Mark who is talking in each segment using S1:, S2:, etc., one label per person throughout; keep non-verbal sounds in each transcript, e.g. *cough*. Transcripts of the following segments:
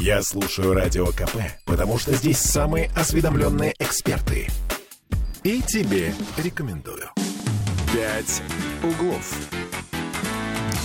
S1: Я слушаю Радио КП, потому что здесь самые осведомленные эксперты. И тебе рекомендую. «Пять углов».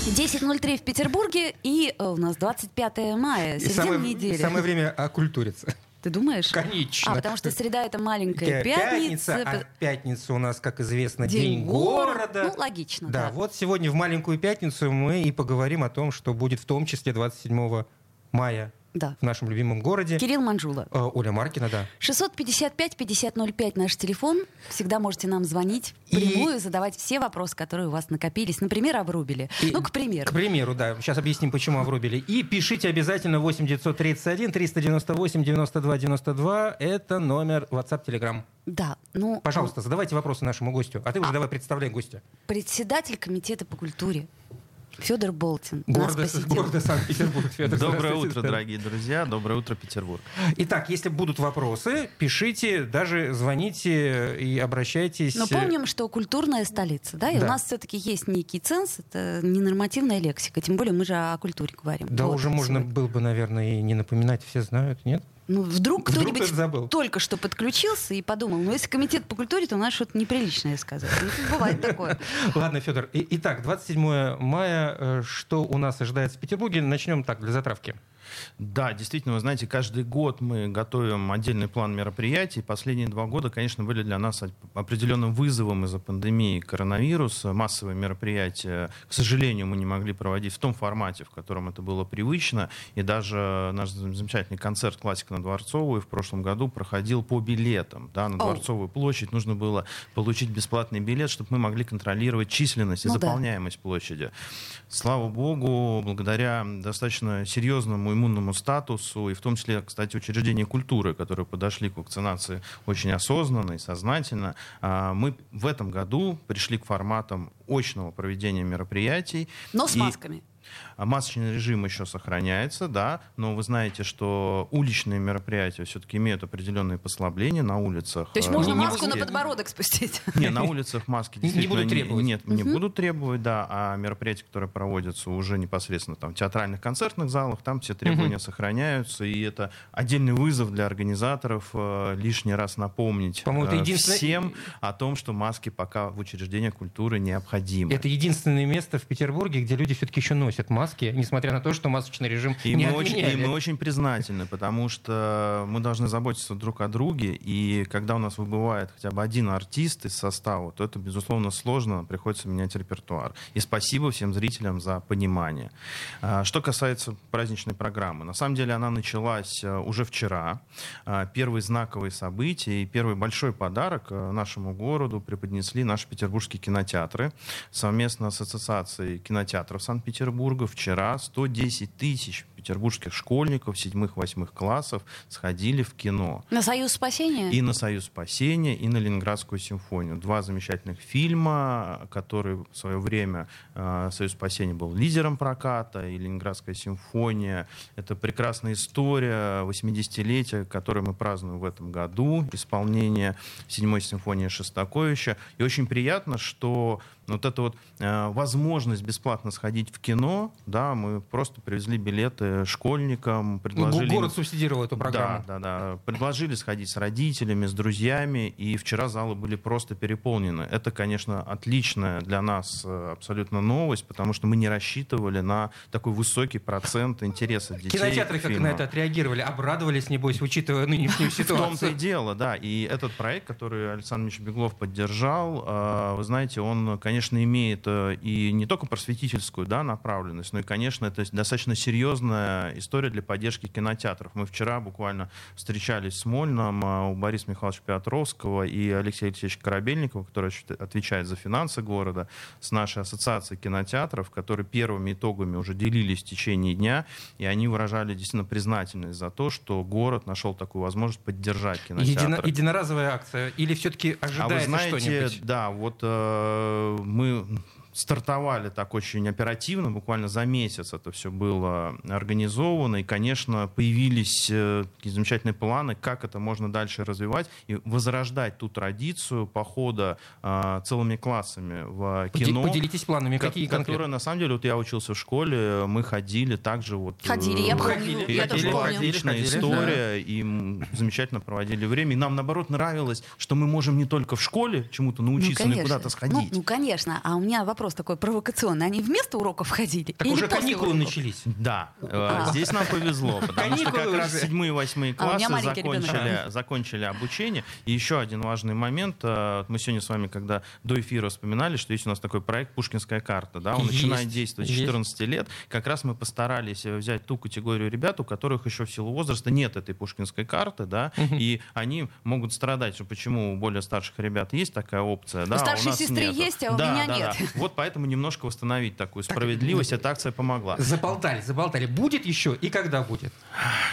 S2: 10.03 в Петербурге, и э, у нас 25 мая, середина
S3: самое,
S2: недели.
S3: самое время окультуриться.
S2: Ты думаешь?
S3: Конечно.
S2: А, потому что среда — это маленькая
S3: Пятница,
S2: пятница.
S3: а пятница у нас, как известно,
S2: День
S3: День,
S2: города.
S3: города.
S2: Ну, логично,
S3: Да,
S2: да.
S3: вот сегодня в маленькую пятницу мы и поговорим о том, что будет в том числе 27 мая
S2: Да.
S3: в нашем любимом городе.
S2: Кирилл Манжула.
S3: Э, Оля Маркина, да.
S2: 655-5005 наш телефон. Всегда можете нам звонить прямую, задавать все вопросы, которые у вас накопились. Например, об Рубеле.
S3: И-
S2: Ну, к примеру.
S3: К примеру, да. Сейчас объясним, почему оврубили. И пишите обязательно 8 931 398 92 92. Это номер WhatsApp Telegram.
S2: Да, ну,
S3: Пожалуйста, задавайте вопросы нашему гостю. А ты уже давай представляй гостя.
S2: председатель комитета по культуре Федор Болтин посетил.
S3: города Санкт-Петербург. Федор,
S4: Доброе утро, дорогие друзья. Доброе утро, Петербург.
S3: Итак, если будут вопросы, пишите, даже звоните и обращайтесь.
S2: Но помним, что культурная столица, да, и
S3: Да.
S2: у нас все-таки есть некий ценз, это ненормативная лексика, тем более мы же о культуре говорим.
S3: Да
S2: Вот,
S3: уже можно
S2: сегодня.
S3: было бы, наверное, и не напоминать, все знают, нет?
S2: Ну, вдруг
S3: Вдруг
S2: кто-нибудь только что подключился и подумал, ну, если комитет по культуре, то надо что-то неприличное сказать. Ну, бывает *laughs* такое.
S3: Ладно, Федор. Итак, 27 мая, э, что у нас ожидается в Петербурге? Начнем так, для затравки.
S4: Да, действительно, вы знаете, каждый год мы готовим отдельный план мероприятий. Последние два года, конечно, были для нас определенным вызовом из-за пандемии коронавируса. Массовые мероприятия, к сожалению, мы не могли проводить в том формате, в котором это было привычно. И даже наш замечательный концерт «Классика на Дворцовой» в прошлом году проходил по билетам. Да, на. Дворцовую площадь нужно было получить бесплатный билет, чтобы мы могли контролировать численность и
S2: Ну да.
S4: заполняемость площади. Слава богу, благодаря достаточно серьезному иммунному статусу, и в том числе, кстати, учреждения культуры, которые подошли к вакцинации очень осознанно и сознательно, а, мы в этом году пришли к форматам очного проведения мероприятий.
S2: Но с
S4: И-
S2: масками.
S4: А Масочный режим еще сохраняется, да, но вы знаете, что уличные мероприятия все-таки имеют определенные послабления на улицах.
S2: То есть
S4: Э,
S2: можно
S3: не
S2: маску на
S3: будет.
S2: подбородок спустить.
S4: не, на улицах маски
S3: Не- не
S4: действительно
S3: будут требовать.
S4: Нет, не будут требовать, да. А мероприятия, которые проводятся уже непосредственно там, в театральных концертных залах, там все требования сохраняются. И это отдельный вызов для организаторов э, лишний раз напомнить э,
S3: единственное-
S4: всем о том, что маски пока в учреждениях культуры необходимы.
S3: Это единственное место в Петербурге, где люди все-таки еще носят маски, несмотря на то, что масочный режим
S4: И
S3: не
S4: мы, очень, и мы очень признательны, потому что мы должны заботиться друг о друге, и когда у нас выбывает хотя бы один артист из состава, то это, безусловно, сложно, приходится менять репертуар. И спасибо всем зрителям за понимание. А, Что касается праздничной программы, на самом деле она началась э, уже вчера. А, Первые знаковые события и первый большой подарок э, нашему городу преподнесли наши петербургские кинотеатры совместно с Ассоциацией кинотеатров Санкт-Петербурга. Вчера 110 тысяч петербургских школьников 7-8 классов сходили в кино.
S2: На Союз спасения?
S4: И на «Союз спасения», и на «Ленинградскую симфонию». Два замечательных фильма, которые в свое время э, «Союз спасения» был лидером проката, и «Ленинградская симфония». Это прекрасная история 80-летия, которое мы празднуем в этом году, исполнение седьмой симфонии Шостаковича. И очень приятно, что вот эта вот э, возможность бесплатно сходить в кино, да, мы просто привезли билеты школьникам, предложили...
S3: Город субсидировал эту программу.
S4: да, да, да. Предложили сходить с родителями, с друзьями, и вчера залы были просто переполнены. Это, конечно, отличная для нас э, абсолютно новость, потому что мы не рассчитывали на такой высокий процент интереса детей.
S3: Кинотеатры как на это отреагировали? Обрадовались, небось, учитывая нынешнюю *laughs*
S4: В том-то и
S3: ситуацию.
S4: дело, да. И этот проект, который Александр Ильич Беглов поддержал, э, вы знаете, он, конечно, имеет э, и не только просветительскую да, направленность, но и, конечно, это достаточно серьезная история для поддержки кинотеатров. Мы вчера буквально встречались с Мольным э, у Бориса Михайловича Петровского и Алексея Алексеевича Корабельникова, который отвечает за финансы города, с нашей ассоциацией кинотеатров, которые первыми итогами уже делились в течение дня, и они выражали действительно признательность за то, что город нашел такую возможность поддержать кинотеатры.
S3: Едино- единоразовая акция? Или все-таки
S4: А вы
S3: ожидается
S4: знаете,
S3: что-нибудь?
S4: да, вот э, мы стартовали так очень оперативно, буквально за месяц это все было организовано, и, конечно, появились э, такие замечательные планы, как это можно дальше развивать и возрождать ту традицию похода э, целыми классами в кино.
S3: Поделитесь планами, какие
S4: Которые,
S3: конкретно?
S4: на самом деле, вот я учился в школе, мы ходили также вот... э,
S2: Ходили, я помню,
S3: Ходили,
S2: я
S4: это
S2: тоже
S3: ходили,
S4: была
S2: помню.
S3: ходили.
S4: отличная история, и м, замечательно проводили время. И нам, наоборот, нравилось, что мы можем не только в школе чему-то научиться, но и
S2: конечно.
S4: куда-то сходить.
S2: Ну, ну, конечно. А у меня вопрос такой провокационный. Они вместо уроков ходили?
S3: Так
S2: или
S3: уже каникулы
S2: уроков?
S3: начались.
S4: Да, э,
S2: А.
S4: здесь нам повезло, потому что как раз седьмые, восьмые
S2: А,
S4: классы закончили, закончили обучение. И еще один важный момент. э, Мы сегодня с вами, когда до эфира вспоминали, что есть у нас такой проект «Пушкинская карта». Да? Он
S3: Есть,
S4: начинает действовать с
S3: есть.
S4: 14 лет. Как раз мы постарались э, взять ту категорию ребят, у которых еще в силу возраста нет этой пушкинской карты, да, и они могут страдать, что почему у более старших ребят есть такая опция, да, а
S2: старшей
S4: у нас
S2: сестры
S4: нету.
S2: есть, а у
S4: Да,
S2: меня
S4: да,
S2: нет.
S4: да. Вот поэтому немножко восстановить такую справедливость, эта акция помогла.
S3: Заболтали, заболтали. Будет еще и когда будет?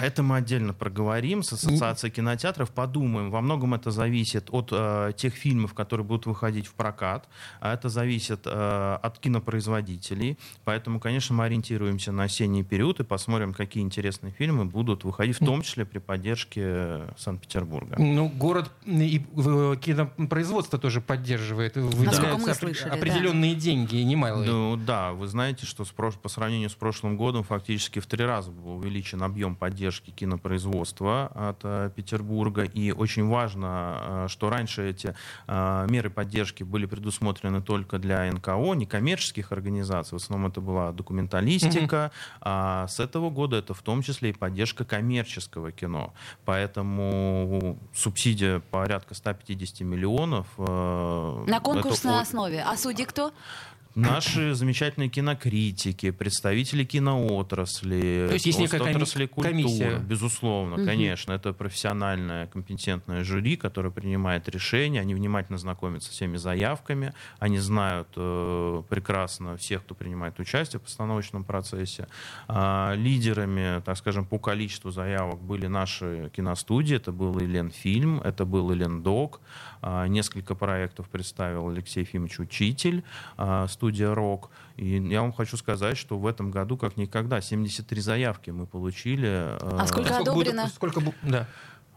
S4: Это мы отдельно проговорим с Ассоциацией кинотеатров, подумаем. Во многом это зависит от э, тех фильмов, которые будут выходить в прокат, а это зависит э, от кинопроизводителей. Поэтому, конечно, мы ориентируемся на осенний период и посмотрим, какие интересные фильмы будут выходить, в том числе при поддержке э, Санкт-Петербурга.
S3: Ну, город и э, кинопроизводство тоже поддерживает. Выделяются
S2: мы слышали, да.
S3: Деньги, немалые.
S4: Ну да, вы знаете, что с прош- по сравнению с прошлым годом фактически в три раза был увеличен объем поддержки кинопроизводства от э, Петербурга. И очень важно, э, что раньше эти э, меры поддержки были предусмотрены только для НКО, некоммерческих организаций. В основном это была документалистика. А с этого года это в том числе и поддержка коммерческого кино. Поэтому субсидия порядка 150 миллионов. э,
S2: На
S4: это
S2: конкурсной
S4: о-
S2: основе. А судьи кто?
S4: Наши замечательные кинокритики, представители киноотрасли,
S3: То есть есть некая
S4: отрасли культуры,
S3: комиссия.
S4: безусловно, конечно, это профессиональное, компетентное жюри, которое принимает решения, они внимательно знакомятся с всеми заявками, они знают э, прекрасно всех, кто принимает участие в постановочном процессе. А, лидерами, так скажем, по количеству заявок были наши киностудии, это был и Ленфильм, это был и Лендок, несколько проектов представил Алексей Ефимович Учитель, а, студия «Рок». И я вам хочу сказать, что в этом году, как никогда, 73 заявки мы получили.
S2: А сколько
S3: будет-
S2: одобрено?
S3: сколько да.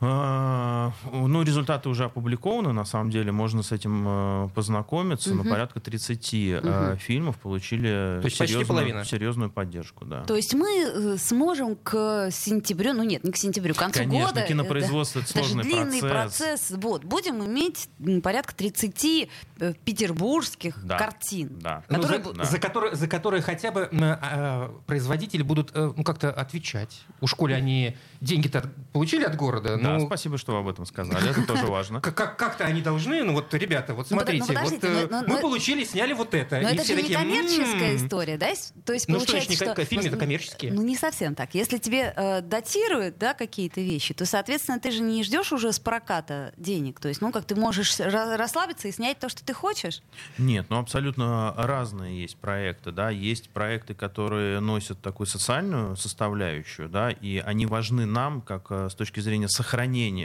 S4: А, Ну, результаты уже опубликованы, на самом деле, можно с этим э, познакомиться, но порядка 30 э, фильмов получили
S3: То есть почти
S4: серьезную,
S3: половина.
S4: серьезную поддержку. Да.
S2: То есть мы э, сможем к сентябрю, ну нет, не к сентябрю, к концу
S4: Конечно,
S2: года.
S4: кинопроизводство
S2: э,
S4: это
S2: да,
S4: сложный
S2: же длинный
S4: процесс.
S2: Вот, будем иметь порядка 30 э, петербургских
S4: Да.
S2: картин.
S4: Да.
S3: Ну,
S2: Которые
S3: за,
S2: бу-
S4: да.
S3: за которые, за которые хотя бы а, производители будут э, ну, как-то отвечать. У школе они деньги-то получили от города.
S4: Да,
S3: ну,
S4: спасибо, что вы об этом сказали, это тоже *laughs* важно.
S3: как- как- как-то они должны, ну вот, ребята, вот
S2: Ну,
S3: смотрите,
S2: ну,
S3: вот, э, мы получили, сняли вот это.
S2: Но это же не коммерческая
S3: «М-м».
S2: история, да? То есть
S3: Ну,
S2: получается, что...
S3: не фильмы-то
S2: ну,
S3: коммерческие.
S2: Ну, не совсем так. Если тебе э, датируют, да, какие-то вещи, то, соответственно, ты же не ждешь уже с проката денег. То есть, ну, как ты можешь ра- расслабиться и снять то, что ты хочешь.
S4: Нет, ну абсолютно разные есть проекты, да, есть проекты, которые носят такую социальную составляющую, да, и они важны нам, как э, с точки зрения сохранения,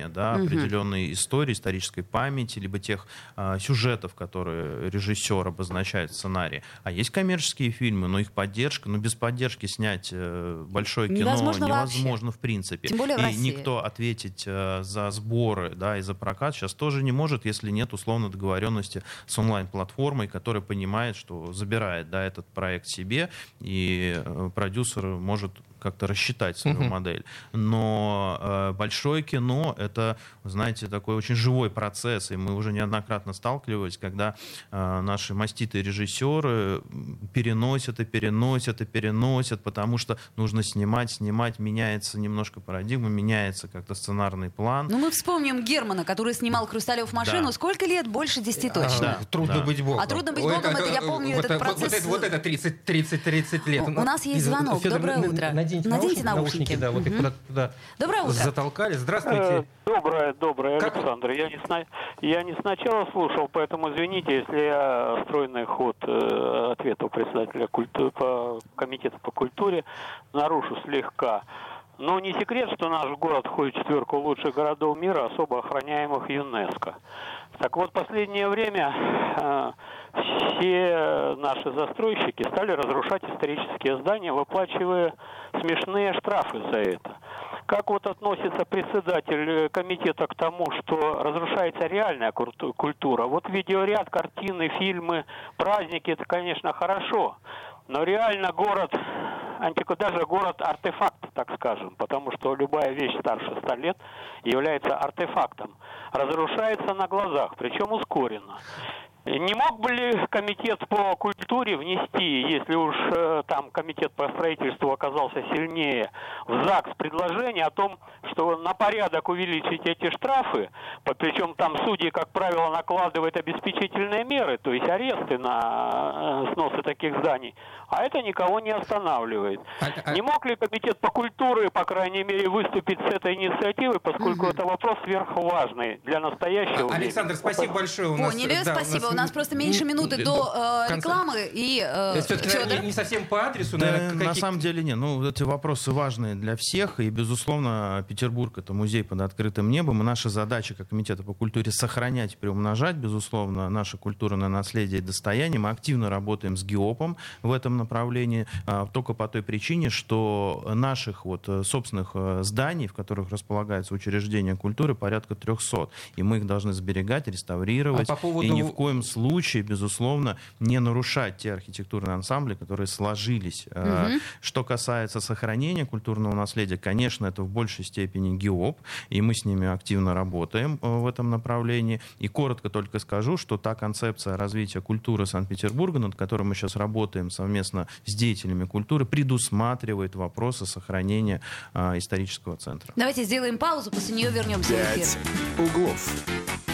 S4: да, определенной истории, исторической памяти, либо тех э, сюжетов, которые режиссер обозначает в сценарии. А есть коммерческие фильмы, но их поддержка, ну без поддержки снять э, большое кино
S2: Невозможно вообще.
S4: невозможно в принципе.
S2: Тем более в
S4: и
S2: России.
S4: никто ответить э, за сборы, да, и за прокат сейчас тоже не может, если нет условно договоренности с онлайн-платформой, которая понимает, что забирает, да, этот проект себе, и э, продюсер может как-то рассчитать свою
S3: Мгм.
S4: модель. Но э, большое кино — это, знаете, такой очень живой процесс, и мы уже неоднократно сталкивались, когда э, наши маститые режиссеры переносят и переносят и переносят, потому что нужно снимать, снимать, меняется немножко парадигма, меняется как-то сценарный план.
S2: Ну, мы вспомним Германа, который снимал «Хрусталев машину».
S4: Да.
S2: Сколько лет? Больше 10
S3: А,
S2: точно.
S4: Да.
S3: Трудно
S4: да.
S3: быть богом.
S2: А «Трудно быть
S3: Ой,
S2: богом» это я помню
S3: вот,
S2: этот
S3: вот- вот
S2: процесс.
S3: это- Вот это 30, 30, 30 лет.
S2: У- у нас есть звонок.
S3: Федор,
S2: Доброе утро.
S3: Наденьте,
S2: Наденьте
S3: наушники,
S2: наушники.
S3: да, вот их куда-то туда
S2: Доброе утро.
S3: затолкали.
S5: Э,
S3: Здравствуйте.
S5: Доброе, доброе,
S3: Как-
S5: Александр. Я не, сна- я не сначала слушал, поэтому извините, если я стройный ход э, ответа председателя культу- по комитета по культуре нарушу слегка. Но не секрет, что наш город входит в четверку лучших городов мира, особо охраняемых ЮНЕСКо. Так вот, в последнее время э, все наши застройщики стали разрушать исторические здания, выплачивая смешные штрафы за это. Как вот относится председатель комитета к тому, что разрушается реальная культура? Вот видеоряд, картины, фильмы, праздники, это, конечно, хорошо. Но реально город, антику, даже город артефакт, так скажем, потому что любая вещь старше 100 лет является артефактом, разрушается на глазах, причем ускоренно. Не мог бы ли комитет по культуре внести, если уж э, там комитет по строительству оказался сильнее, в ЗАГС предложение о том, что на порядок увеличить эти штрафы, причем там судьи, как правило, накладывают обеспечительные меры, то есть аресты на э, сносы таких зданий, а это никого не останавливает. А, а... Не мог ли комитет по культуре, по крайней мере, выступить с этой инициативой, поскольку угу. это вопрос сверхважный для настоящего
S3: а, Александр, спасибо большое. У нас,
S2: Поняли, да, спасибо. У нас у нас просто меньше минуты до э, рекламы и
S3: э, Все-таки не, не совсем по адресу,
S4: да, наверное. На самом деле нет. Ну, эти вопросы важные для всех. И, безусловно, Петербург — это музей под открытым небом. И наша задача как Комитета по культуре — сохранять, приумножать, безусловно, наше культурное наследие и достояние. Мы активно работаем с ГИОПом в этом направлении. А, только по той причине, что наших вот э, собственных э, зданий, в которых располагается учреждение культуры, порядка 300. И мы их должны сберегать, реставрировать. А по поводу... И ни в коем случае, безусловно, не нарушать те архитектурные ансамбли, которые сложились. Угу. Что касается сохранения культурного наследия, конечно, это в большей степени ГИОП, и мы с ними активно работаем э, в этом направлении. И коротко только скажу, что та концепция развития культуры Санкт-Петербурга, над которой мы сейчас работаем совместно с деятелями культуры, предусматривает вопросы сохранения а, исторического центра.
S2: Давайте сделаем паузу, после нее вернемся в эфир.
S1: углов.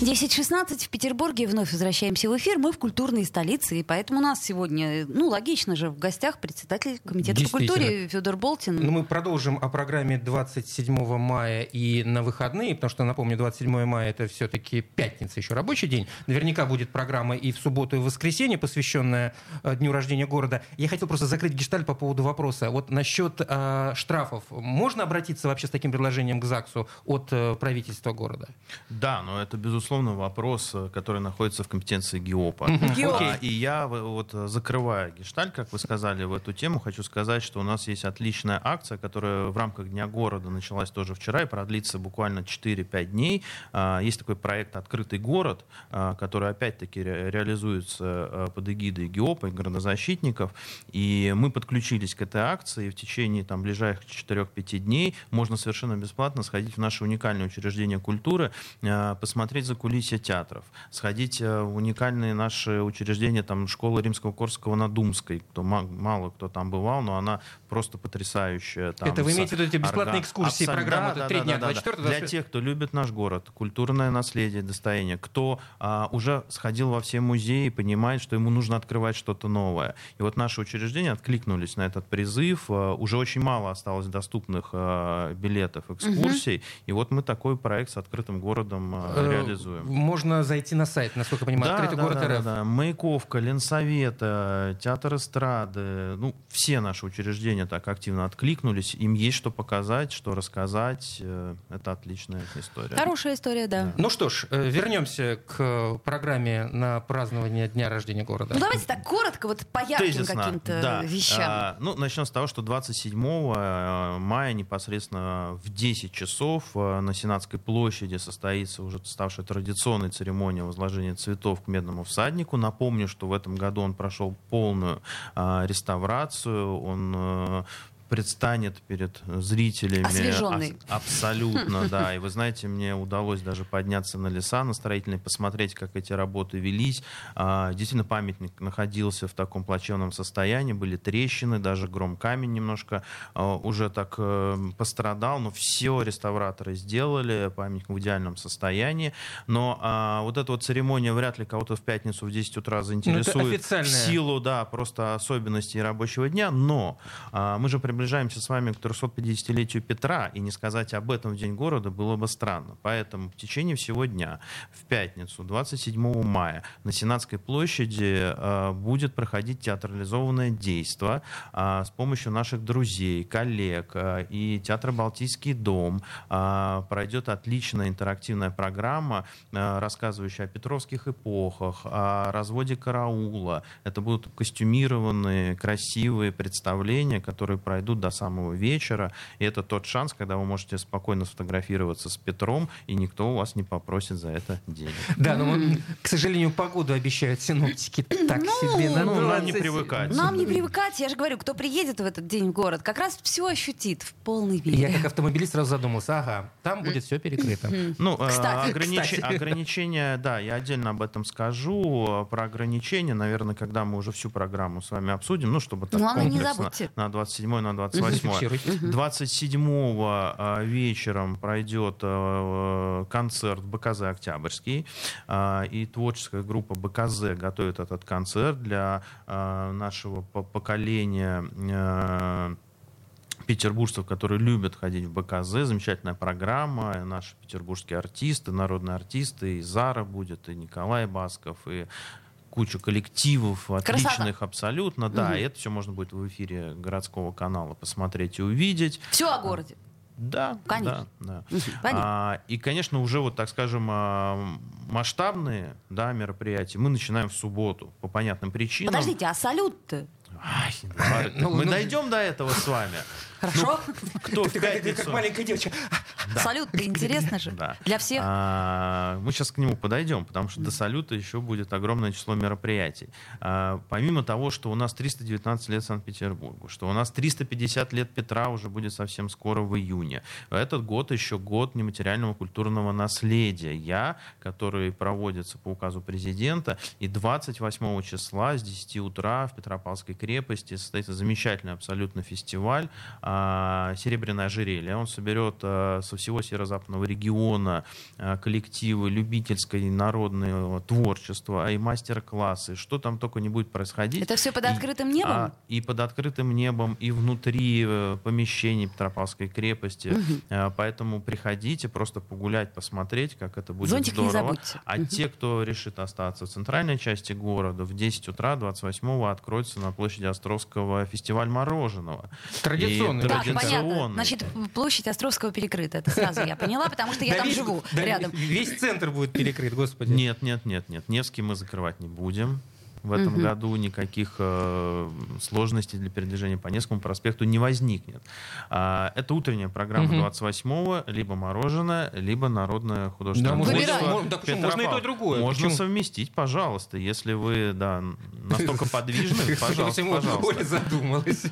S2: 10.16 в Петербурге. Вновь возвращаемся в эфир. Мы в культурной столице, и поэтому у нас сегодня, ну, логично же, в гостях председатель Комитета по культуре Федор Болтин.
S3: Ну, мы продолжим о программе 27 мая и на выходные, потому что, напомню, 27 мая это все-таки пятница, еще рабочий день. Наверняка будет программа и в субботу, и в воскресенье, посвященная э, дню рождения города. Я хотел просто закрыть гешталь по поводу вопроса. Вот насчет э, штрафов. Можно обратиться вообще с таким предложением к ЗАГСу от э, правительства города?
S4: Да, но это, безусловно, безусловно, вопрос, э, который находится в компетенции ГИОПа. А, и я вот э, закрывая гешталь, как вы сказали, в эту тему, хочу сказать, что у нас есть отличная акция, которая в рамках Дня города началась тоже вчера и продлится буквально 4-5 дней. А, есть такой проект «Открытый город», а, который опять-таки реализуется э, под эгидой ГИОПа и городозащитников. И мы подключились к этой акции, и в течение там, ближайших 4-5 дней можно совершенно бесплатно сходить в наше уникальное учреждение культуры, посмотреть за кулисье театров, сходить э, в уникальные наши учреждения, там, школа Римского Корского на Думской, кто, мало кто там бывал, но она просто потрясающая. Там,
S3: Это вы имеете в виду эти бесплатные экскурсии, Абсолютно, программа
S4: да, 3 да, дня, да, 24 да. Для тех, кто любит наш город, культурное наследие, достояние, кто а, уже сходил во все музеи и понимает, что ему нужно открывать что-то новое. И вот наши учреждения откликнулись на этот призыв. А, уже очень мало осталось доступных а, билетов, экскурсий. Угу. И вот мы такой проект с открытым городом а, реализуем организуем.
S3: Можно зайти на сайт, насколько я понимаю,
S4: да,
S3: открытый
S4: да,
S3: город
S4: да,
S3: РФ.
S4: Да, да. Маяковка, Ленсовета, Театр эстрады, ну, все наши учреждения так активно откликнулись. Им есть что показать, что рассказать. Э, это отличная история.
S2: Хорошая история, да. да.
S3: Ну что ж, э, вернемся к программе на празднование Дня рождения города.
S2: Ну давайте так коротко, вот по ярким каким-то да. вещам. А,
S4: ну, начнем с того, что 27 э, мая непосредственно в 10 часов на Сенатской площади состоится уже ставшая традиционной церемония возложения цветов к медному всаднику. Напомню, что в этом году он прошел полную а, реставрацию. Он а, предстанет перед зрителями.
S2: Освеженный.
S4: абсолютно, да. И вы знаете, мне удалось даже подняться на леса, на строительные, посмотреть, как эти работы велись. А, действительно, памятник находился в таком плачевном состоянии, были трещины, даже гром камень немножко а, уже так э, пострадал, но все реставраторы сделали, памятник в идеальном состоянии. Но а, вот эта вот церемония вряд ли кого-то в пятницу в 10 утра заинтересует. Ну, в силу, да, просто особенностей рабочего дня. Но мы же приближаемся с вами к 350-летию Петра, и не сказать об этом в День города было бы странно. Поэтому в течение всего дня, в пятницу, 27 мая, на Сенатской площади э, будет проходить театрализованное действие э, с помощью наших друзей, коллег э, и Театра «Балтийский дом». Пройдет отличная интерактивная программа, рассказывающая о петровских эпохах, о разводе караула. Это будут костюмированные, красивые представления, которые пройдут до самого вечера. И это тот шанс, когда вы можете спокойно сфотографироваться с Петром, и никто у вас не попросит за это денег.
S3: Да, но, к сожалению, погоду обещают синоптики так
S2: Ну,
S3: себе.
S4: Ну, нам не
S3: 20.
S4: привыкать.
S2: Нам не привыкать, я же говорю, кто приедет в этот день в город, как раз все ощутит в полной
S3: Я
S2: мере.
S3: как автомобилист сразу задумался, ага, там будет все перекрыто.
S4: Ну, э, ограничения, да, я отдельно об этом скажу. Про ограничения, наверное, когда мы уже всю программу с вами обсудим, ну, чтобы так
S2: Главное, не
S4: комплексно
S2: забудьте.
S4: на 27 на 28
S3: Зафиксируйте.
S4: 27 вечером пройдет э, концерт БКЗ «Октябрьский». э, И творческая группа БКЗ готовит этот концерт для нашего по- поколения петербуржцев, которые любят ходить в БКЗ. Замечательная программа. Наши петербургские артисты, народные артисты. И Зара будет, и Николай Басков, и кучу коллективов отличных абсолютно. Да, и это все можно будет в эфире городского канала посмотреть и увидеть.
S2: Все о городе.
S4: Да,
S2: Конечно.
S4: да, да.
S2: Понятно.
S4: А, и, конечно, уже вот, так скажем, а, масштабные да, мероприятия мы начинаем в субботу по понятным причинам.
S2: Подождите, а салют-то?
S4: Ай, Лара, *laughs*
S3: Ну,
S4: мы
S3: ну,
S4: дойдем до этого с вами.
S2: Хорошо? *laughs*
S4: Кто в
S3: Ты как, ты
S4: пятницу?
S3: как маленькая девочка. *laughs*
S4: Да.
S2: Салют-то интересно же.
S4: Да.
S2: Для всех.
S4: А, мы сейчас к нему подойдем, потому что до салюта еще будет огромное число мероприятий. А, помимо того, что у нас 319 лет Санкт-Петербургу, что у нас 350 лет Петра уже будет совсем скоро в июне. Этот год еще год нематериального культурного наследия. Я, который проводится по указу президента, и 28 числа с 10 утра в Петропавловской крепости состоится замечательный абсолютно фестиваль а, «Серебряное ожерелье». Он соберет а, со всего северо-западного региона а, коллективы любительской народного творчества, а и мастер-классы, что там только не будет происходить.
S2: Это все под
S4: И-
S2: открытым небом?
S4: а, и под открытым небом, и внутри э, помещений Петропавловской крепости. Э, Поэтому приходите просто погулять, посмотреть, как это будет
S2: Зонтик не
S4: здорово.
S2: забудьте.
S4: А те, кто решит остаться в центральной части города, в 10 утра 28-го откроется на площади Островского фестиваль мороженого.
S3: Традиционный.
S2: Так, понятно. Значит, площадь Островского перекрыта. Это сразу я поняла, потому что я
S3: Да
S2: там
S3: весь-
S2: живу
S3: да
S2: рядом.
S3: Весь центр будет перекрыт, господи.
S4: Нет, нет, нет, нет. Невский мы закрывать не будем. В этом
S2: Мгм.
S4: году никаких э, сложностей для передвижения по Невскому проспекту не возникнет. А, это утренняя программа
S3: Мгм.
S4: 28-го, либо мороженое, либо народное художественное
S3: Да,
S4: творчество
S3: можно- да почему? Можно и то, и другое.
S4: Можно
S3: Почему?
S4: совместить, пожалуйста, если вы да, настолько *laughs* подвижны, пожалуйста,
S3: Оля
S4: пожалуйста.
S3: задумалась.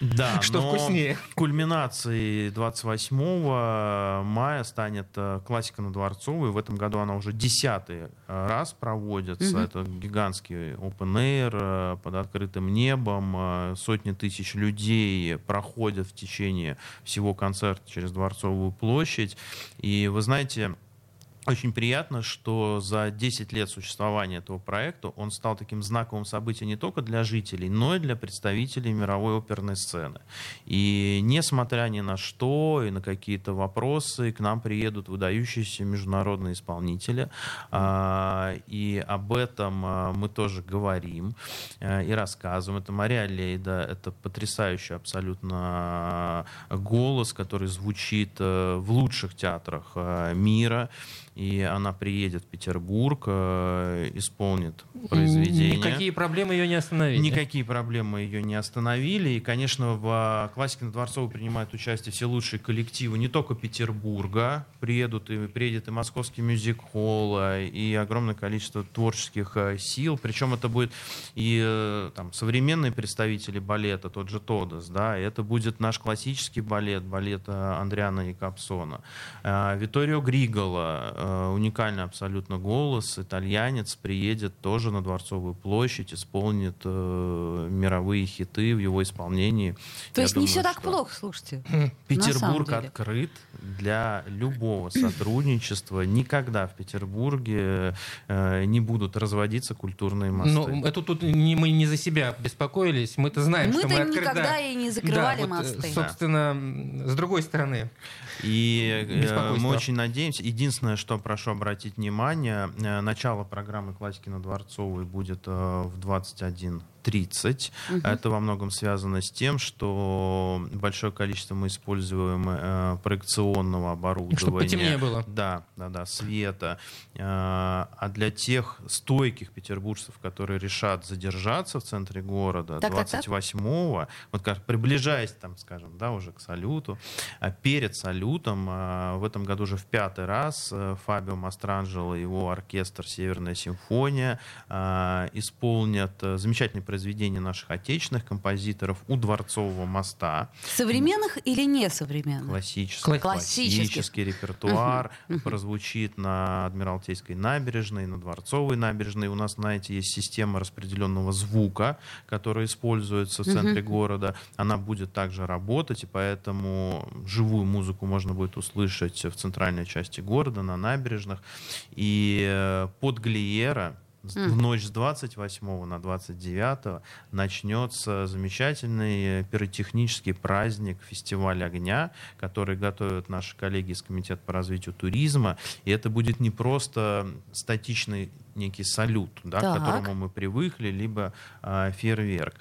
S4: Да, *laughs*
S3: Что
S4: но
S3: вкуснее?
S4: Кульминацией 28 мая станет э, классика на Дворцовой. В этом году она уже десятый э, раз проводится.
S2: Мгм.
S4: Это гигантский open air э, под открытым небом. Э, Сотни тысяч людей проходят в течение всего концерта через Дворцовую площадь. И вы знаете, очень приятно, что за 10 лет существования этого проекта он стал таким знаковым событием не только для жителей, но и для представителей мировой оперной сцены. И несмотря ни на что и на какие-то вопросы, к нам приедут выдающиеся международные исполнители. А, И об этом а, мы тоже говорим э, и рассказываем. Это Мария Лейда, это потрясающий абсолютно голос, который звучит в лучших театрах мира. И она приедет в Петербург, э, исполнит произведение.
S3: Никакие проблемы ее не остановили.
S4: Никакие проблемы ее не остановили. И, конечно, в а, классике на Дворцовой принимают участие все лучшие коллективы не только Петербурга. Приедут и приедет и Московский мюзик-холл, и огромное количество творческих а, сил. Причем это будет и э, там, современные представители балета, тот же Тодос, да, и это будет наш классический балет, балет а, Андриана и Капсона. Виторио Григола, э, уникальный абсолютно голос, итальянец, приедет тоже на Дворцовую площадь, исполнит э, мировые хиты в его исполнении.
S2: То
S4: Я
S2: есть не
S4: думаю,
S2: все так
S4: что
S2: плохо, слушайте.
S4: Петербург открыт для любого сотрудничества. Никогда в Петербурге э, не будут разводиться культурные мосты.
S3: Ну, это тут не, мы не за себя беспокоились, мы-то знаем, что
S2: Мы-то
S3: мы открыты.
S2: никогда
S3: да.
S2: и не закрывали
S3: Да, вот, э,
S2: мосты.
S3: собственно, м, с другой стороны.
S4: И э, мы очень надеемся. Единственное, что прошу обратить внимание, э, начало программы «Классики на Дворцовой» будет э, в 21.30. Это во многом связано с тем, что большое количество мы используем э, проекционного оборудования.
S3: Чтобы потемнее было.
S4: Да, да, да, света. Э, А для тех стойких петербуржцев, которые решат задержаться в центре города
S2: Так, так, так.
S4: 28-го, вот как приближаясь, там, скажем, да, уже к салюту, а перед салютом а, в этом году уже в пятый раз э, Фабио Мастранджело и его оркестр «Северная симфония» а, исполнят э, замечательные произведения наших отечественных композиторов у Дворцового моста.
S2: Современных или несовременных?
S4: Классический,
S3: Кла-
S2: Классических.
S4: классический репертуар прозвучит на Адмиралтейской набережной, на Дворцовой набережной. У нас, знаете, есть система распределенного звука, которая используется в центре города. Она будет также работать, и поэтому живую музыку можно будет услышать в центральной части города, на набережных. И э, под Глиера в ночь с 28 на 29 начнется замечательный э, пиротехнический праздник фестиваль огня, который готовят наши коллеги из Комитета по развитию туризма. И это будет не просто статичный некий салют, да, к которому мы привыкли, либо а, фейерверк.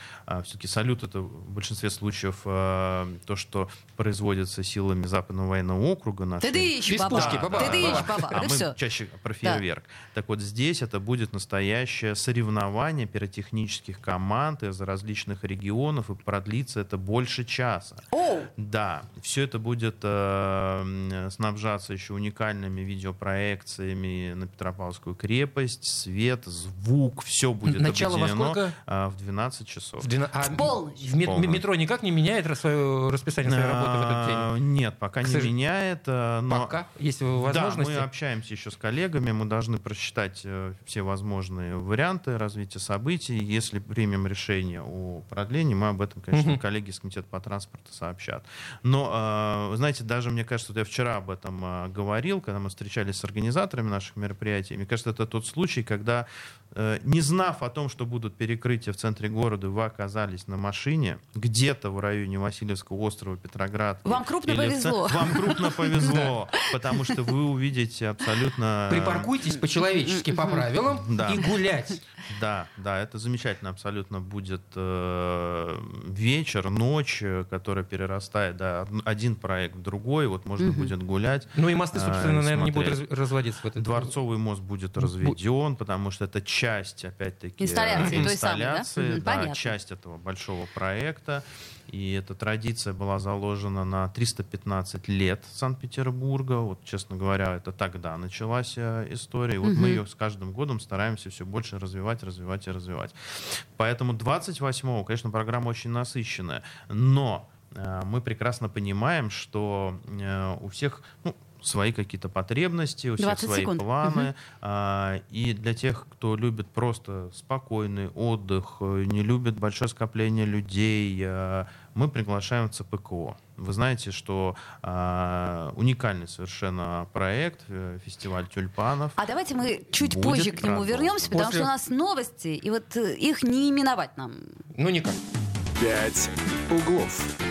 S4: все-таки салют это в большинстве случаев а, то, что производится силами Западного военного округа. нашей
S2: Тыдыщ,
S3: Без
S2: баба.
S3: баба,
S2: Тыдыщ,
S3: баба.
S4: а
S2: Да
S4: мы чаще про фейерверк. Так вот здесь это будет настоящее соревнование пиротехнических команд из различных регионов, и продлится это больше часа.
S2: Оу,
S4: Да, все это будет э, снабжаться еще уникальными видеопроекциями на Петропавловскую крепость, свет, звук, все будет
S3: Начало во
S4: объединено
S3: сколько?
S4: а, в 12 часов.
S3: В, двена- а
S2: В полночь.
S3: в мет-
S4: полночь.
S3: метро никак не меняет свое расписание своей работы в этот день?
S4: А, Нет, пока
S3: К
S4: не
S3: сож-
S4: меняет. э, Но
S3: Пока есть возможности.
S4: Да, мы общаемся еще с коллегами, мы должны просчитать э, все возможные варианты развития событий. Если примем решение о продлении, мы об этом, *laughs* конечно, коллеги из Комитета по транспорту сообщат. Но, э, вы знаете, даже мне кажется, вот я вчера об этом э, говорил, когда мы встречались с организаторами наших мероприятий. Мне кажется, это тот случай, когда, э, не знав о том, что будут перекрытия в центре города, вы оказались на машине где-то в районе Васильевского острова, Петроград.
S2: Вам крупно
S4: в ц-
S2: повезло.
S4: Вам крупно *laughs* повезло, потому что вы увидите абсолютно...
S3: Припаркуйтесь по-человечески, по правилам,
S4: Да.
S3: и гулять.
S4: Да, да, это замечательно абсолютно будет э, вечер, ночь, э, которая перерастает, да, од- один проект в другой, вот можно будет гулять.
S3: Ну и мосты,
S4: а,
S3: собственно, наверное, не будут раз- разводиться в этот
S4: Дворцовый мост будет разведен, потому что это часть, опять-таки,
S2: Инсталляции
S4: э,
S2: той самой, да?
S4: инсталляции, да,
S2: понятно.
S4: часть этого большого проекта. И эта традиция была заложена на 315 лет Санкт-Петербурга. Вот, честно говоря, это тогда началась э, история. И вот мы ее с каждым годом стараемся все больше развивать, развивать и развивать. Поэтому 28-го, конечно, программа очень насыщенная. Но э, мы прекрасно понимаем, что э, у всех ну, свои какие-то потребности, у всех
S2: 20
S4: свои
S2: секунд.
S4: планы. А, И для тех, кто любит просто спокойный отдых, э, не любит большое скопление людей, э, мы приглашаем в ЦПКО. Вы знаете, что а, уникальный совершенно проект, э, фестиваль тюльпанов.
S2: А давайте мы чуть
S4: Будет
S2: позже к нему
S4: продолжен.
S2: вернемся, потому
S3: После-
S2: что у нас новости, и вот их не именовать нам.
S3: Ну никак.
S1: «Пять углов».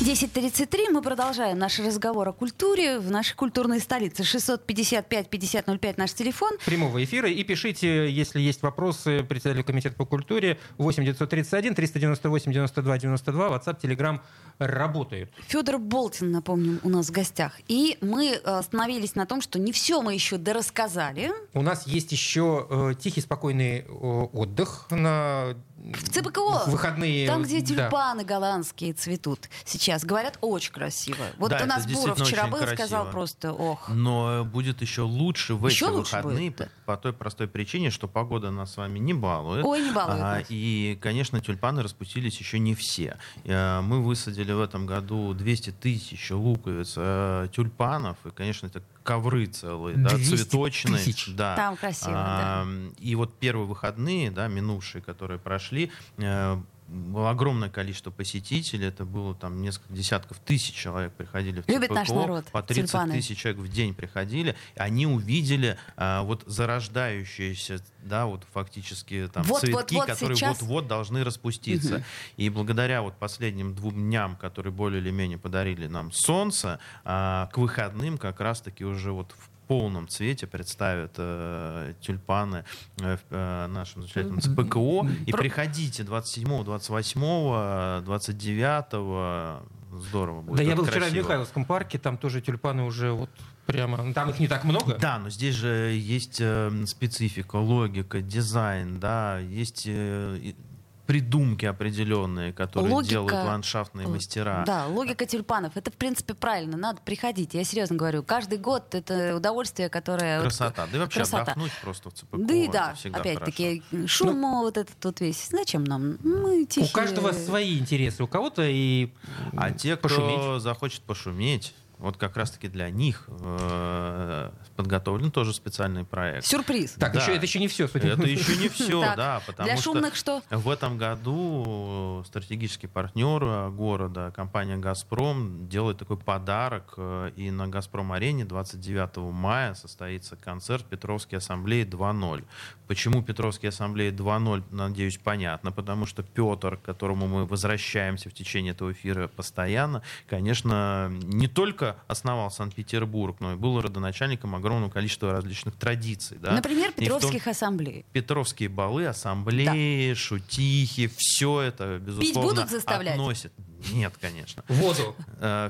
S2: 10.33. Мы продолжаем наш разговор о культуре в нашей культурной столице. 655-5005 наш телефон.
S3: прямого эфира. И пишите, если есть вопросы председателю комитета по культуре 8 931 398 92 92. WhatsApp, Telegram работают.
S2: Федор Болтин, напомним, у нас в гостях. И мы остановились на том, что не все мы еще дорассказали.
S3: У нас есть еще э, тихий, спокойный э, отдых на
S2: В ЦБКО.
S3: выходные.
S2: Там, где
S3: да.
S2: тюльпаны голландские цветут сейчас. Говорят, очень красиво. Вот
S4: Да,
S2: у нас Буров вчера был и сказал
S4: красиво.
S2: просто, ох.
S4: Но будет еще лучше в
S2: Еще
S4: эти
S2: лучше
S4: выходные
S2: будет, да.
S4: по, по той простой причине, что погода нас с вами не балует.
S2: Ой, не балует
S4: А, и, конечно, тюльпаны распустились еще не все. Э, Мы высадили в этом году 200 тысяч луковиц э, тюльпанов, и, конечно, это ковры целые, да,
S3: 200
S4: цветочные.
S3: тысяч.
S4: Да.
S2: Там красиво,
S4: А, И вот первые выходные, да, минувшие, которые прошли, э, было огромное количество посетителей, это было там несколько десятков тысяч человек приходили в
S2: Любит
S4: ЦПКО,
S2: наш народ
S4: по 30
S2: тюльпаны.
S4: тысяч человек в день приходили, они увидели а, вот зарождающиеся, да, вот фактически там
S2: Вот,
S4: цветки,
S2: вот, вот
S4: которые
S2: сейчас.
S4: вот-вот должны распуститься. И благодаря вот последним двум дням, которые более или менее подарили нам солнце, а, к выходным как раз-таки уже вот в полном цвете представят э, тюльпаны э, в э, нашем замечательном ЦПКО. И
S2: Про-
S4: приходите 27, 28, 29. Здорово будет.
S3: Да, я был вчера в
S4: красиво.
S3: Михайловском парке, там тоже тюльпаны уже вот прямо... Там их не так много.
S4: Да, но здесь же есть э, специфика, логика, дизайн, да, есть э, придумки определенные, которые
S2: Логика,
S4: делают ландшафтные мастера.
S2: Да, логика тюльпанов. Это, в принципе, правильно. Надо приходить. Я серьезно говорю. Каждый год это удовольствие, которое... вот-
S4: Красота. Да и вообще
S2: красота.
S4: отдохнуть просто в ЦПКО.
S2: Да и да, опять-таки, шум
S3: Ну,
S2: вот этот вот весь. Зачем нам? Мы тихие.
S3: У каждого свои интересы. У кого-то и.
S4: А те, кто
S3: пошуметь.
S4: захочет пошуметь, вот как раз-таки для них э, подготовлен тоже специальный проект.
S2: Сюрприз.
S3: Так,
S4: Да.
S3: еще, это еще не все.
S4: Это еще не все,
S2: Так,
S4: да, потому
S2: Для
S4: что
S2: шумных что?
S4: В этом году стратегический партнер э, города, компания «Газпром», делает такой подарок. э, И на «Газпром-арене» 29 мая состоится концерт Петровской ассамблеи 2.0. Почему Петровские ассамблеи 2.0, надеюсь, понятно. Потому что Петр, к которому мы возвращаемся в течение этого эфира постоянно, конечно, не только основал Санкт-Петербург, но и был родоначальником огромного количества различных традиций. Да?
S2: Например,
S4: в том-
S2: Петровских ассамблей.
S4: Петровские балы, ассамблеи, шутихи, все это, безусловно,
S2: будут заставлять?
S4: относит. Нет, конечно.
S3: Воду.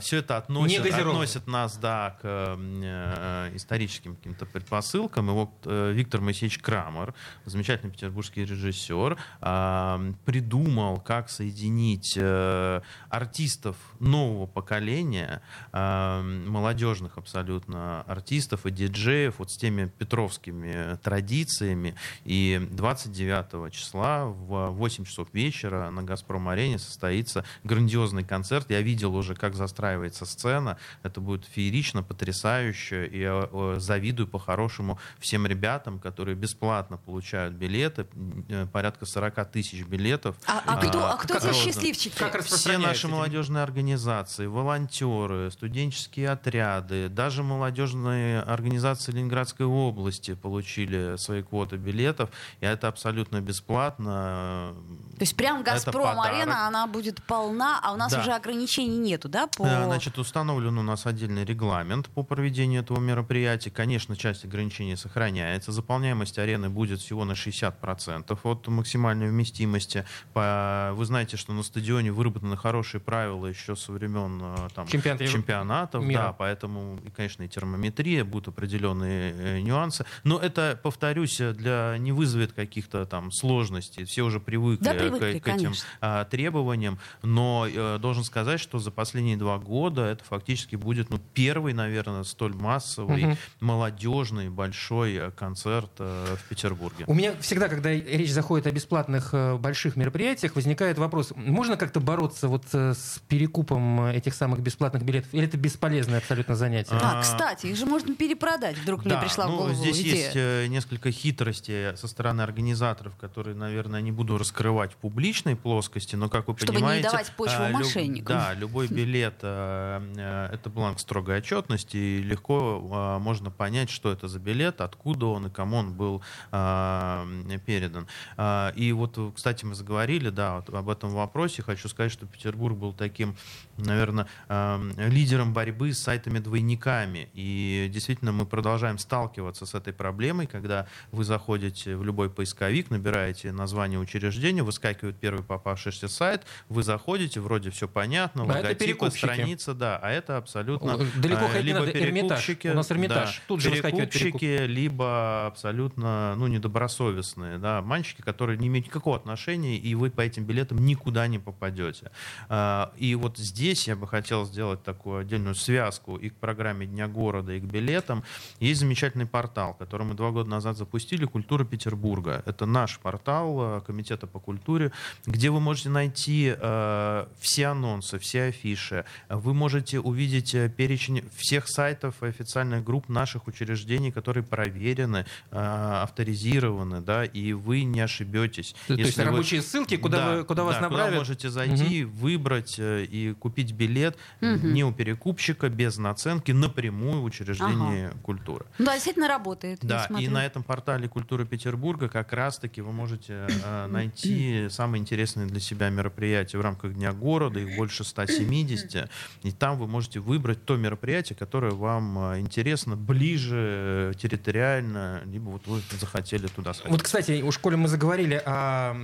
S4: Все это относит, относит нас, да, к э, историческим каким-то предпосылкам. И вот э, Виктор Моисеевич Крамер, замечательный петербургский режиссер, э, придумал, как соединить э, артистов нового поколения, э, молодежных абсолютно артистов и диджеев, вот с теми петровскими традициями. И 29 числа в 8 часов вечера на «Газпром-арене» состоится грандиозный концерт. Я видел уже, как застраивается сцена. Это будет феерично, потрясающе. И я э, завидую по-хорошему всем ребятам, которые бесплатно получают билеты. Э, Порядка 40 тысяч билетов.
S2: А, а кто, а кто
S3: как
S2: те
S4: роздано.
S2: счастливчики?
S3: Как
S4: Все наши
S3: эти-
S4: молодежные организации, волонтеры, студенческие отряды, даже молодежные организации Ленинградской области получили свои квоты билетов, и это абсолютно бесплатно.
S2: То есть прям Газпром-арена, она будет полна, а у нас
S4: Да.
S2: уже ограничений нету, да? По...
S4: Э, Значит, установлен у нас отдельный регламент по проведению этого мероприятия. Конечно, часть ограничений сохраняется. Заполняемость арены будет всего на 60% от максимальной вместимости. Вы знаете, что на стадионе выработаны хорошие правила еще со времен э, там,
S3: Чемпионата Евро-
S4: чемпионатов.
S3: мира.
S4: Да, поэтому, и, конечно, и термометрия, будут определенные э, нюансы. Но это, повторюсь, для не вызовет каких-то там сложностей. Все уже привыкли,
S2: Да, привыкли,
S4: к, этим
S2: конечно.
S4: а, требованиям, но э, должен сказать, что за последние два года это фактически будет ну, первый, наверное, столь массовый,
S3: Мгм.
S4: молодежный большой э, концерт э, в Петербурге.
S3: У меня всегда, когда речь заходит о бесплатных больших мероприятиях, возникает вопрос, можно как-то бороться вот с перекупом этих самых бесплатных билетов? Или это бесполезное абсолютно занятие?
S2: А,
S4: А,
S2: кстати, их же можно перепродать. Вдруг мне
S4: Да,
S2: пришла в
S4: ну,
S2: голову
S4: здесь
S2: идея.
S4: есть несколько хитростей со стороны организаторов, которые, наверное, не буду раскрывать в публичной плоскости, но, как вы
S2: Чтобы не
S4: понимаете...
S2: давать почву
S4: люб-
S2: мошенникам.
S4: Да, любой билет э, это бланк строгой отчетности, и легко э, можно понять, что это за билет, откуда он и кому он был э, передан. А, И вот, кстати, мы заговорили, да, вот об этом вопросе. Хочу сказать, что Петербург был таким, наверное, эм, лидером борьбы с сайтами-двойниками. И действительно мы продолжаем сталкиваться с этой проблемой, когда вы заходите в любой поисковик, набираете название учреждения, выскакивает выскакивает первый попавшийся сайт, вы заходите, вроде все понятно,
S3: А
S4: логотипы, страница, да, а это абсолютно
S3: далеко не
S4: либо
S3: надо, Эрмитаж.
S4: перекупщики,
S3: У нас Эрмитаж.
S4: да,
S3: Тут же
S4: перекупщики, либо абсолютно, ну, недобросовестные, да, обманщики, которые не имеют никакого отношения, и вы по этим билетам никуда не попадете. А, И вот здесь я бы хотел сделать такую отдельную связку и к программе Дня города, и к билетам. Есть замечательный портал, который мы два года назад запустили, «Культура Петербурга». Это наш портал э, Комитета по культуре, где вы можете найти э, все анонсы, все афиши. Вы можете увидеть э, перечень всех сайтов и официальных групп наших учреждений, которые проверены, э, авторизированы, да, и вы не ошибетесь.
S3: То, то есть
S4: Если вы-
S3: рабочие ссылки, куда,
S4: Да,
S3: вы, куда вас
S4: да,
S3: направят.
S4: Куда можете зайти, выбрать э, и купить билет не у перекупщика, без наценки, напрямую в учреждении культуры.
S2: Ну Да, действительно работает.
S4: Да, и на этом портале «Культура Петербурга» как раз-таки вы можете э, *clears throat* найти самые интересные для себя мероприятия в рамках Дня города, их больше 170, и там вы можете выбрать то мероприятие, которое вам э, интересно, ближе территориально, либо вот вы захотели туда сходить.
S3: Вот, кстати, у школе мы заговорили о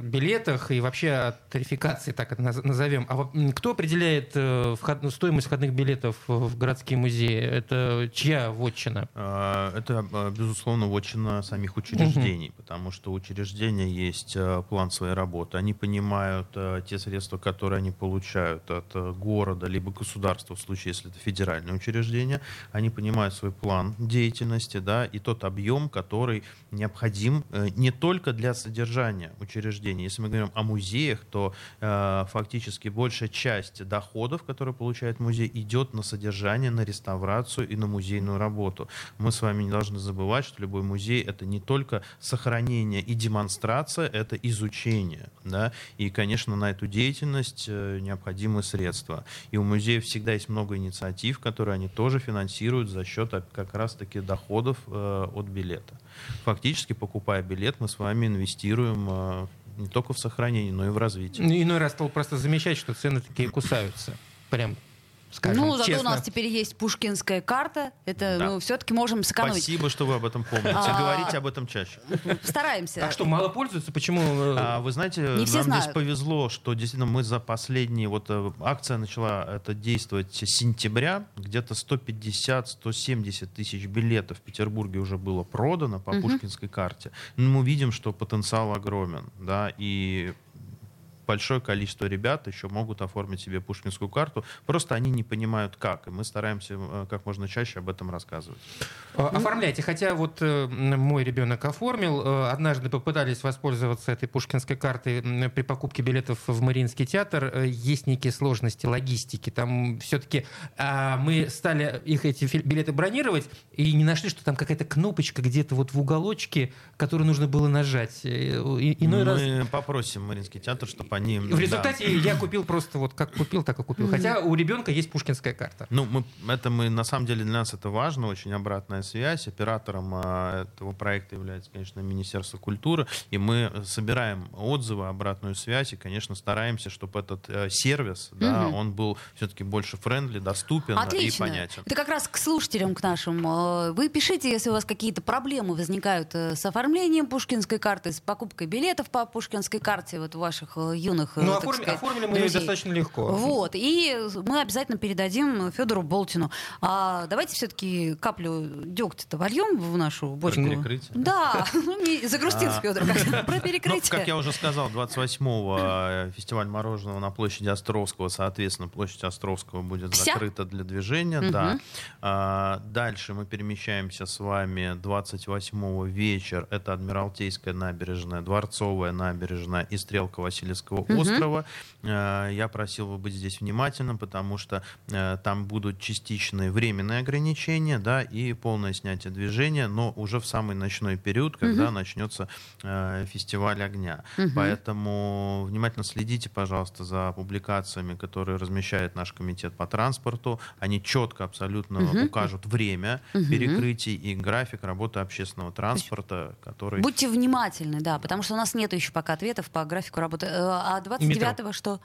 S3: билетах и вообще о тарификации, так это наз- назовем. А кто определяет э, вход- стоимость входных билетов в городские музеи? Это чья вотчина?
S4: А, Это, а, безусловно, вотчина самих учреждений, потому что у учреждения есть а, план своей работы. Они понимают а, те средства, которые они получают от а, города либо государства, в случае, если это федеральное учреждение. Они понимают свой план деятельности да, и тот объем, который необходим э, не только для содержания учреждения. Если мы говорим о музеях, то э, фактически большая часть доходов, которые получает музей, идет на содержание, на реставрацию и на музейную работу. Мы с вами не должны забывать, что любой музей это не только сохранение и демонстрация, это изучение. Да? И, конечно, на эту деятельность э, необходимы средства. И у музеев всегда есть много инициатив, которые они тоже финансируют за счет как раз-таки доходов э, от билета. Фактически, покупая билет, мы с вами инвестируем э, не только в сохранение, но и в развитие.
S3: Иной раз стал просто замечать, что цены такие кусаются. Прям, скажем,
S2: ну, зато
S3: честно.
S2: у нас теперь есть пушкинская карта. Это
S4: Да.
S2: мы все-таки можем сэкономить.
S4: Спасибо, что вы об этом помните.
S2: А.
S4: Говорите об этом чаще.
S2: Стараемся.
S3: А что, мало пользуются? Почему? э,
S4: А, вы знаете,
S2: Не все
S4: нам здесь повезло, что действительно мы за последние... Вот э, акция начала это действовать с сентября. Где-то 150-170 тысяч билетов в Петербурге уже было продано по Пушкинской карте. Ну, мы видим, что потенциал огромен. Да, и большое количество ребят еще могут оформить себе пушкинскую карту, просто они не понимают как, и мы стараемся э, как можно чаще об этом рассказывать.
S3: А, Оформляйте. Хотя вот э, мой ребенок оформил. Э, Однажды попытались воспользоваться этой пушкинской картой при покупке билетов в Мариинский театр. Есть некие сложности логистики. Там все-таки мы стали их эти билеты бронировать и не нашли, что там какая-то кнопочка где-то вот в уголочке, которую нужно было нажать. Иной раз...
S4: мы попросим Мариинский театр, чтобы они...
S3: В
S4: да,
S3: результате я купил просто вот как купил, так и купил. Хотя у ребенка есть пушкинская карта.
S4: Ну, мы, это мы, на самом деле, для нас это важно, очень обратная связь. Оператором а, этого проекта является, конечно, Министерство культуры, и мы собираем отзывы, обратную связь, и, конечно, стараемся, чтобы этот э, сервис, да, он был все-таки больше friendly, доступен
S2: Отлично.
S4: и понятен.
S2: Это как раз к слушателям, к нашим. Э, Вы пишите, если у вас какие-то проблемы возникают э, с оформлением пушкинской карты, с покупкой билетов по пушкинской карте вот у ваших э, юных, э,
S3: Ну, оформи-
S2: сказать,
S3: оформили мы ее достаточно легко.
S2: Вот, и мы обязательно передадим Федору Болтину. А давайте все-таки каплю дегтя-то вольем в нашу бочку.
S4: перекрытие?
S2: Да, *laughs* ну, не загрустился
S4: А.
S2: Федор *laughs* про
S4: Ну,
S2: перекрытие.
S4: как я уже сказал, 28-го фестиваль мороженого на площади Островского, соответственно, площадь Островского будет закрыта для движения. Да. А, дальше мы перемещаемся с вами 28-го вечер. Это Адмиралтейская набережная, Дворцовая набережная и Стрелка Васильевского острова. А, я просил бы быть здесь внимательным, потому что э, там будут частичные временные ограничения да, и полное снятие движения, но уже в самый ночной период, когда начнется э, фестиваль огня. Поэтому внимательно следите, пожалуйста, за публикациями, которые размещает наш комитет по транспорту. Они четко абсолютно укажут время перекрытий и график работы общественного транспорта, который...
S2: Будьте внимательны, да, потому что у нас нет еще пока ответов по графику работы. Э, А 29-го что?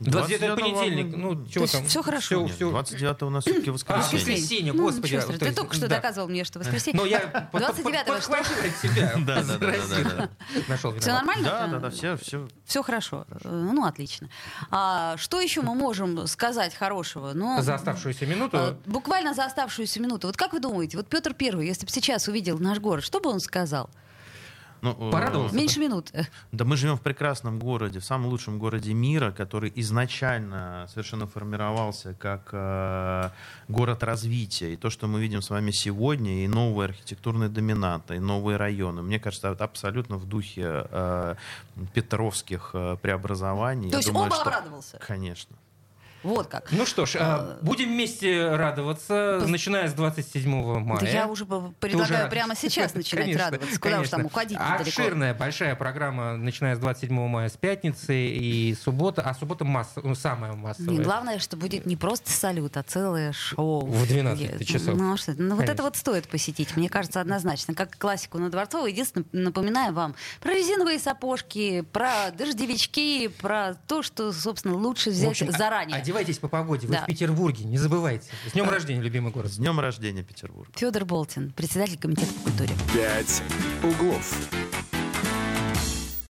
S3: 29 понедельник. Ну,
S2: То
S3: чего там?
S2: всё хорошо?
S4: Нет,
S3: всё-
S4: 29 у нас все-таки
S3: А,
S4: воскресенье.
S3: воскресенье,
S2: Ну,
S3: господи. а,
S2: Ты
S3: есть,
S2: только что
S3: да.
S2: доказывал мне, что воскресенье.
S3: Но я *laughs* под-
S2: 29-го что?
S3: подхватил от себя. *laughs*
S4: Да, да, да.
S3: Нашел
S2: Все нормально?
S4: Да, да, да, все, все.
S2: Все хорошо. Ну, отлично. А, что еще мы можем сказать хорошего? Ну,
S3: За оставшуюся минуту.
S2: э, Буквально за оставшуюся минуту. Вот как вы думаете, вот Петр Первый, если бы сейчас увидел наш город, что бы он сказал?
S4: Ну, э,
S3: Порадовался?
S2: Меньше минуты.
S4: Да мы живем в прекрасном городе, в самом лучшем городе мира, который изначально совершенно формировался как э, город развития. И то, что мы видим с вами сегодня, и новые архитектурные доминанты, и новые районы, мне кажется, это абсолютно в духе э, петровских э, преобразований.
S2: То
S4: Я
S2: есть
S4: думаю,
S2: он бы
S4: что-
S2: обрадовался?
S4: Конечно.
S2: Вот как.
S3: Ну что ж, а, будем вместе радоваться, начиная с 27 мая.
S2: Да я уже предлагаю
S3: уже-
S2: прямо сейчас *laughs* начинать
S3: Конечно,
S2: радоваться. Куда уж там
S3: конечно.
S2: уходить недалеко.
S3: Обширная, большая программа, начиная с 27 мая, с пятницы и суббота. А суббота масса, ну, самая массовая.
S2: Не, главное, что будет не просто салют, а целое шоу.
S3: В 12
S2: Где-
S3: часов.
S2: Ну, что, ну вот
S3: Конечно.
S2: это вот стоит посетить, мне кажется, однозначно. Как классику на Дворцовой. Единственное, напоминаю вам про резиновые сапожки, про дождевички, про то, что, собственно, лучше взять
S3: общем, о-
S2: заранее.
S3: Одевайтесь по погоде. Вы
S2: Да.
S3: в Петербурге, не забывайте. С днем рождения, любимый город.
S4: С днем рождения, Петербург.
S2: Федор Болтин, председатель комитета по культуре.
S1: «Пять углов».